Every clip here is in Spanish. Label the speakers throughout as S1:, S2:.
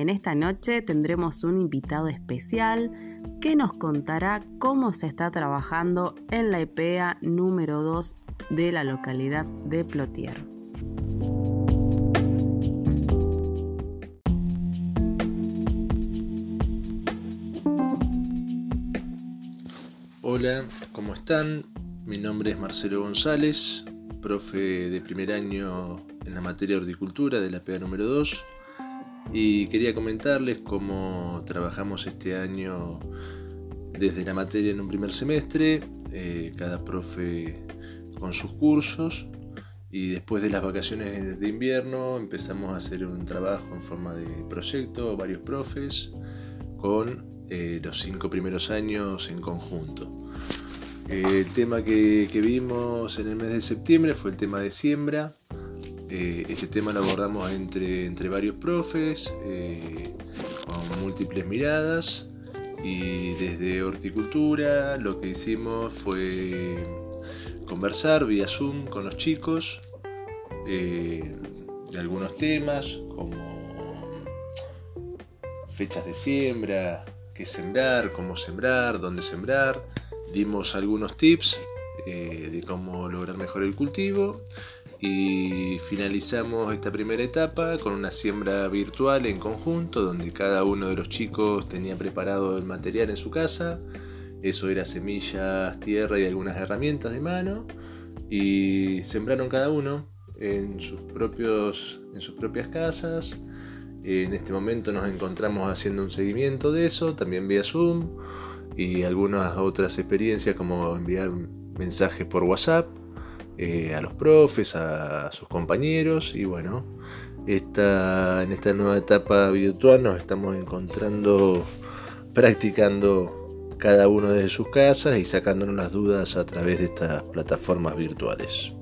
S1: En esta noche tendremos un invitado especial que nos contará cómo se está trabajando en la EPEA número 2 de la localidad de Plotier.
S2: Hola, ¿cómo están? Mi nombre es Marcelo González, profe de primer año en la materia de horticultura de la PEA número 2 y quería comentarles cómo trabajamos este año desde la materia en un primer semestre, eh, cada profe con sus cursos y después de las vacaciones de invierno empezamos a hacer un trabajo en forma de proyecto, varios profes, con eh, los cinco primeros años en conjunto. el tema que, vimos en el mes de septiembre fue el tema de siembra. Eh, este tema lo abordamos entre, entre varios profes, eh, con múltiples miradas. Y desde horticultura lo que hicimos fue conversar vía Zoom con los chicos de algunos temas como fechas de siembra, qué sembrar, cómo sembrar, dónde sembrar. Dimos algunos tips eh, de cómo lograr mejor el cultivo y finalizamos esta primera etapa con una siembra virtual en conjunto donde cada uno de los chicos tenía preparado el material en su casa. Eso era semillas, tierra y algunas herramientas de mano. Y sembraron cada uno en sus, propios, en sus propias casas. En este momento nos encontramos haciendo un seguimiento de eso, también vía Zoom y algunas otras experiencias como enviar mensajes por WhatsApp eh, a los profes, a sus compañeros y bueno, esta, en esta nueva etapa virtual nos estamos encontrando practicando cada uno desde sus casas y sacándonos las dudas a través de estas plataformas virtuales.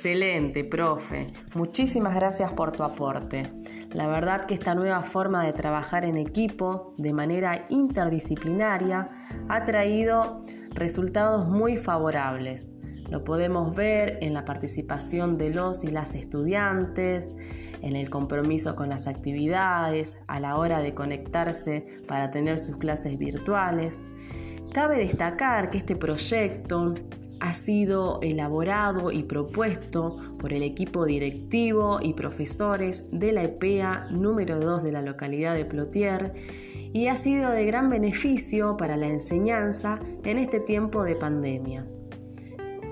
S1: Excelente, profe. Muchísimas gracias por tu aporte. La verdad que esta nueva forma de trabajar en equipo de manera interdisciplinaria ha traído resultados muy favorables. Lo podemos ver en la participación de los y las estudiantes, en el compromiso con las actividades, a la hora de conectarse para tener sus clases virtuales. Cabe destacar que este proyecto ha sido elaborado y propuesto por el equipo directivo y profesores de la EPEA número 2 de la localidad de Plotier y ha sido de gran beneficio para la enseñanza en este tiempo de pandemia.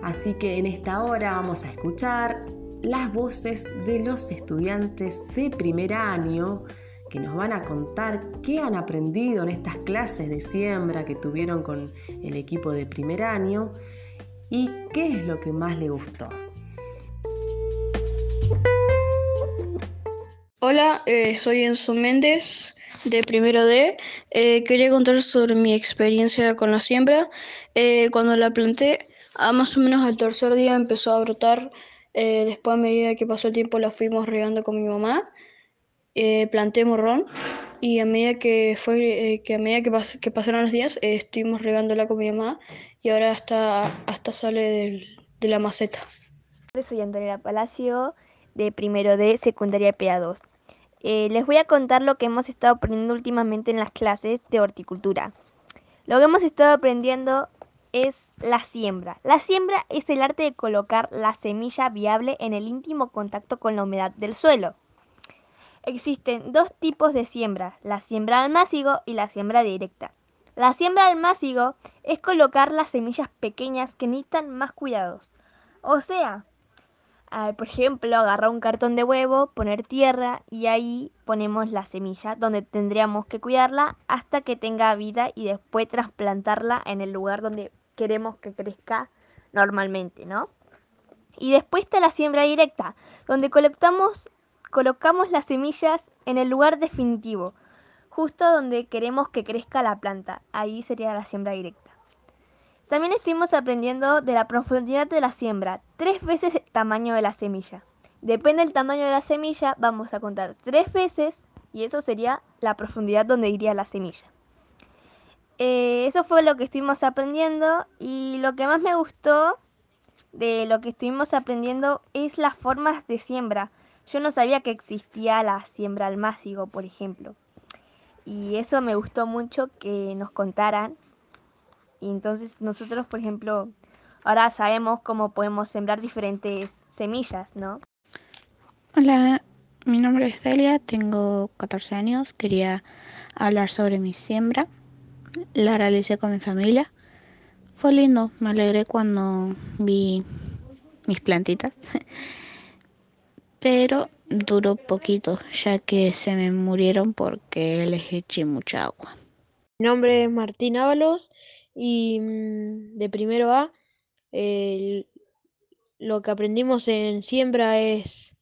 S1: Así que en esta hora vamos a escuchar las voces de los estudiantes de primer año que nos van a contar qué han aprendido en estas clases de siembra que tuvieron con el equipo de primer año y qué es lo que más le gustó.
S3: Hola, eh, soy Enzo Méndez de primero D. Eh, quería contar sobre mi experiencia con la siembra. Eh, cuando la planté, a más o menos al tercer día empezó a brotar. después, a medida que pasó el tiempo, la fuimos regando con mi mamá. planté morrón y a medida que fue que a medida que, pasaron los días estuvimos regándola con mi mamá y ahora hasta, hasta sale de la maceta.
S4: Soy Antonella Palacio de primero de secundaria PA2. Eh, les voy a contar lo que hemos estado aprendiendo últimamente en las clases de horticultura. Lo que hemos estado aprendiendo es la siembra. La siembra es el arte de colocar la semilla viable en el íntimo contacto con la humedad del suelo. Existen dos tipos de siembra, la siembra al y la siembra directa. La siembra al es colocar las semillas pequeñas que necesitan más cuidados. O sea, por ejemplo, agarrar un cartón de huevo, poner tierra y ahí ponemos la semilla donde tendríamos que cuidarla hasta que tenga vida y después trasplantarla en el lugar donde queremos que crezca normalmente, ¿no? Y después está la siembra directa, donde colocamos las semillas en el lugar definitivo, justo donde queremos que crezca la planta. Ahí sería la siembra directa. También estuvimos aprendiendo de la profundidad de la siembra, tres veces el tamaño de la semilla. Depende del tamaño de la semilla, vamos a contar tres veces y eso sería la profundidad donde iría la semilla. Eh, eso fue lo que estuvimos aprendiendo y lo que más me gustó de lo que estuvimos aprendiendo es las formas de siembra. Yo no sabía que existía la siembra al másigo, por ejemplo. Y eso me gustó mucho que nos contaran. Y entonces nosotros, por ejemplo, ahora sabemos cómo podemos sembrar diferentes semillas, ¿no?
S5: Hola, mi nombre es Delia, tengo 14 años. Quería hablar sobre mi siembra. La realicé con mi familia. Fue lindo, me alegré cuando vi mis plantitas. Pero duró poquito, ya que se me murieron porque les eché mucha agua.
S6: Mi nombre es Martín Ábalos y mm, de primero A lo que aprendimos en siembra es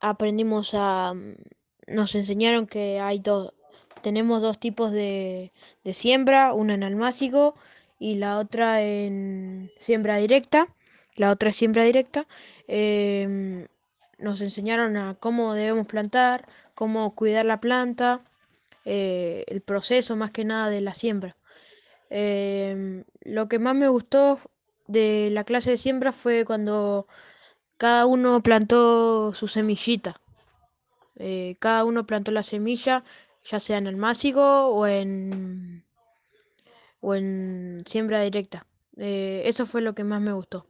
S6: aprendimos a mm, nos enseñaron que hay dos tenemos dos tipos de, de siembra, una en almácigo y la otra en siembra directa. La otra es siembra directa. Em, nos enseñaron a cómo debemos plantar, cómo cuidar la planta, eh, el proceso más que nada de la siembra. Em, lo que más me gustó de la clase de siembra fue cuando cada uno plantó su semillita. Eh, cada uno plantó la semilla, ya sea en el másigo o en, o en siembra directa. Eh, eso fue lo que más me gustó.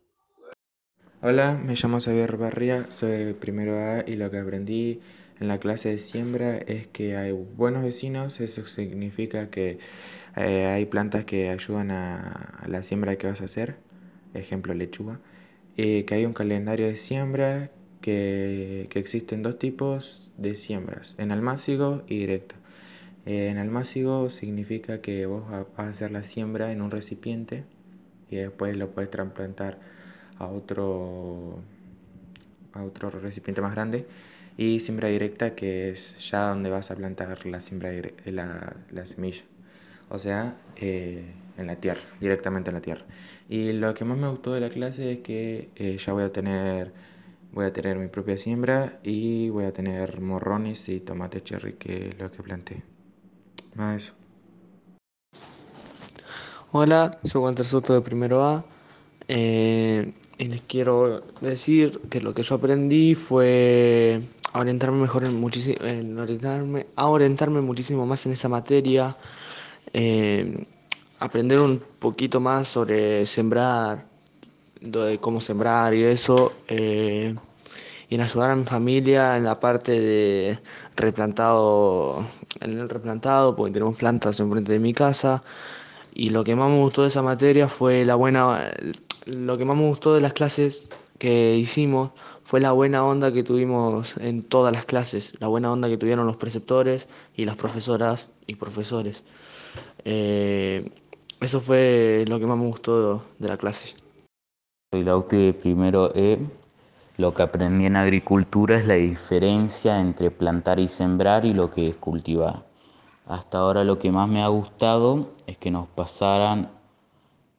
S7: Hola, me llamo Xavier Barría, soy primero A y lo que aprendí en la clase de siembra es que hay buenos vecinos, eso significa que eh, hay plantas que ayudan a, la siembra que vas a hacer, ejemplo lechuga, y que hay un calendario de siembra que, que existen dos tipos de siembras, en almácigo y directa. Eh, en almácigo significa que vos vas a hacer la siembra en un recipiente y después lo puedes trasplantar a otro, a otro recipiente más grande. Y siembra directa, que es ya donde vas a plantar la, siembra, la, la semilla. O sea, eh, en la tierra, directamente en la tierra. Y lo que más me gustó de la clase es que eh, ya voy a tener voy a tener mi propia siembra y voy a tener morrones y tomate cherry que es lo que planté. De eso.
S8: Hola, soy Walter Soto de Primero A. Eh, y les quiero decir que lo que yo aprendí fue orientarme mejor en muchísimo, orientarme, a orientarme muchísimo más en esa materia, eh, aprender un poquito más sobre sembrar, de cómo sembrar y eso, eh, y en ayudar a mi familia en la parte de replantado, en el replantado, porque tenemos plantas enfrente de mi casa. Y lo que más me gustó de esa materia fue la buena, lo que más me gustó de las clases que hicimos fue la buena onda que tuvimos en todas las clases, la buena onda que tuvieron los preceptores y las profesoras y profesores. Eh, eso fue lo que más me gustó de la clase.
S9: Soy Lauti de primero E. Lo que aprendí en agricultura es la diferencia entre plantar y sembrar y lo que es cultivar. Hasta ahora lo que más me ha gustado es que nos pasaran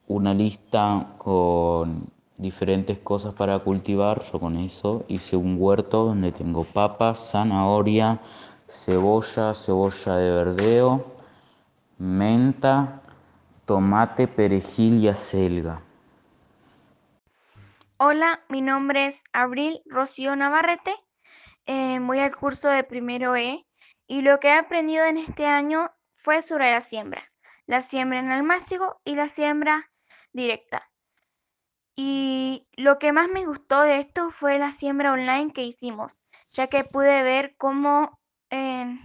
S9: una lista con diferentes cosas para cultivar. Yo con eso hice un huerto donde tengo papas, zanahoria, cebolla, cebolla de verdeo, menta, tomate, perejil y acelga.
S10: Hola, mi nombre es Abril Rocío Navarrete. Eh, voy al curso de primero E y lo que he aprendido en este año fue sobre la siembra. La siembra en almácigo y la siembra directa. Y lo que más me gustó de esto fue la siembra online que hicimos, ya que pude ver cómo eh,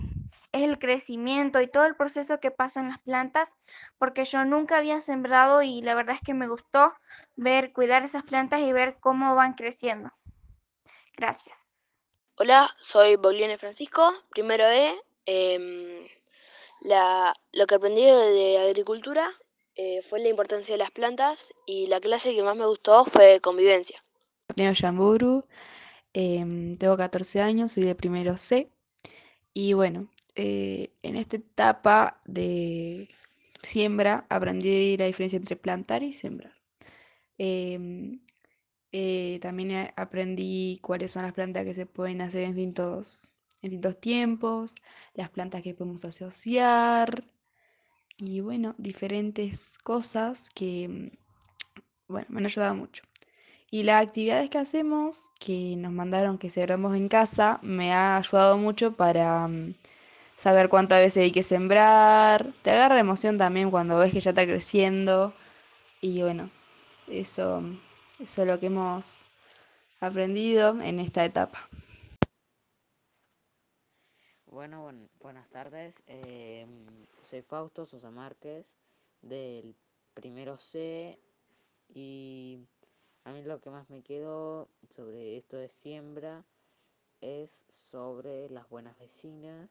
S10: es el crecimiento y todo el proceso que pasa en las plantas, porque yo nunca había sembrado y la verdad es que me gustó ver, cuidar esas plantas y ver cómo van creciendo. Gracias.
S11: Hola, soy Pauline Francisco, primero E. Em, lo que aprendí de agricultura eh, fue la importancia de las plantas y la clase que más me gustó fue convivencia.
S12: Neo Yamburu, em, tengo 14 años, soy de primero C. Y bueno, eh, en esta etapa de siembra aprendí la diferencia entre plantar y sembrar. Em, eh, también aprendí cuáles son las plantas que se pueden hacer en distintos, en distintos tiempos, las plantas que podemos asociar y bueno, diferentes cosas que, mm, bueno, me han ayudado mucho. Y las actividades que hacemos, que nos mandaron que celebramos en casa, me ha ayudado mucho para mm, saber cuántas veces hay que sembrar. Te agarra emoción también cuando ves que ya está creciendo. Y bueno, eso, eso es lo que hemos aprendido en esta etapa.
S13: Bueno, buenas tardes. Em, soy Fausto Sosa Márquez del primero C y a mí lo que más me quedó sobre esto de siembra es sobre las buenas vecinas,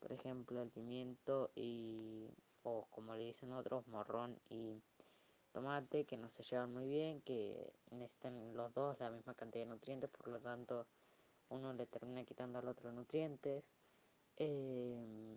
S13: por ejemplo el pimiento y, o como le dicen otros, morrón y tomate que no se llevan muy bien, que necesitan los dos la misma cantidad de nutrientes, por lo tanto uno le termina quitando al otro nutrientes. Eh,